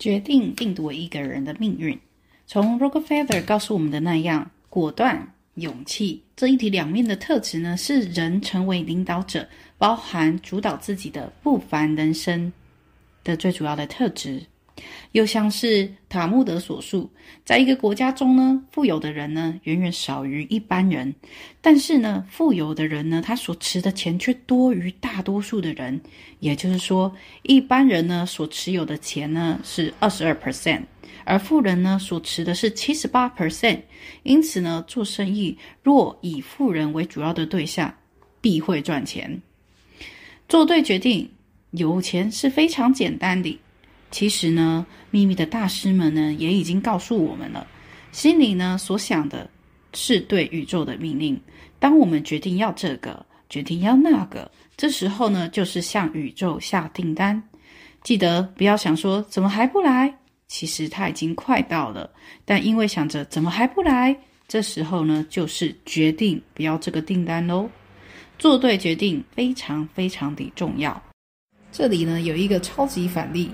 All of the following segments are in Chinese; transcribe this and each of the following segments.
决定定夺一个人的命运。从 r o c k e f e a t h e r 告诉我们的那样，果断、勇气这一体两面的特质呢，是人成为领导者，包含主导自己的不凡人生的最主要的特质。又像是塔木德所述，在一个国家中呢，富有的人呢远远少于一般人，但是呢，富有的人呢，他所持的钱却多于大多数的人。也就是说，一般人呢所持有的钱呢是二十二 percent，而富人呢所持的是七十八 percent。因此呢，做生意若以富人为主要的对象，必会赚钱。做对决定，有钱是非常简单的。其实呢，秘密的大师们呢也已经告诉我们了，心里呢所想的是对宇宙的命令。当我们决定要这个，决定要那个，这时候呢就是向宇宙下订单。记得不要想说怎么还不来，其实它已经快到了。但因为想着怎么还不来，这时候呢就是决定不要这个订单喽。做对决定非常非常的重要。这里呢有一个超级反例。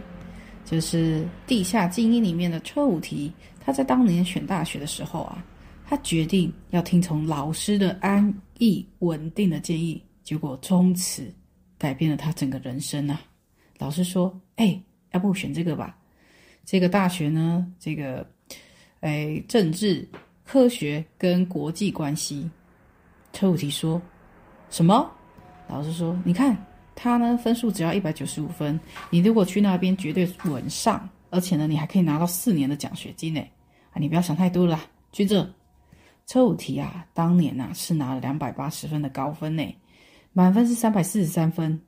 就是《地下精英》里面的车武提，他在当年选大学的时候啊，他决定要听从老师的安逸稳定的建议，结果从此改变了他整个人生啊。老师说：“哎，要不选这个吧？这个大学呢，这个哎，政治、科学跟国际关系。”车武提说：“什么？”老师说：“你看。”他呢，分数只要一百九十五分，你如果去那边绝对稳上，而且呢，你还可以拿到四年的奖学金呢。啊，你不要想太多了，去这车五题啊，当年呐是拿了两百八十分的高分呢，满分是三百四十三分，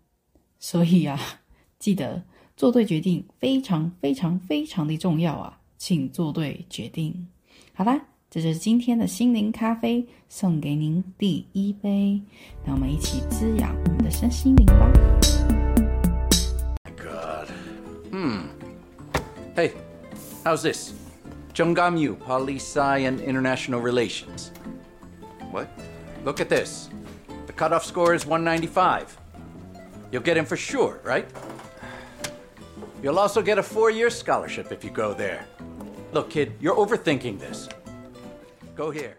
所以啊，记得做对决定非常非常非常的重要啊，请做对决定，好啦。这就是今天的心灵咖啡，送给您第一杯。让我们一起滋养的身心灵吧。God. Hmm. Hey, how's this? Jungam Poli Sci and International Relations. What? Look at this. The cutoff score is 195. You'll get in for sure, right? You'll also get a four year scholarship if you go there. Look, kid, you're overthinking this. Go here.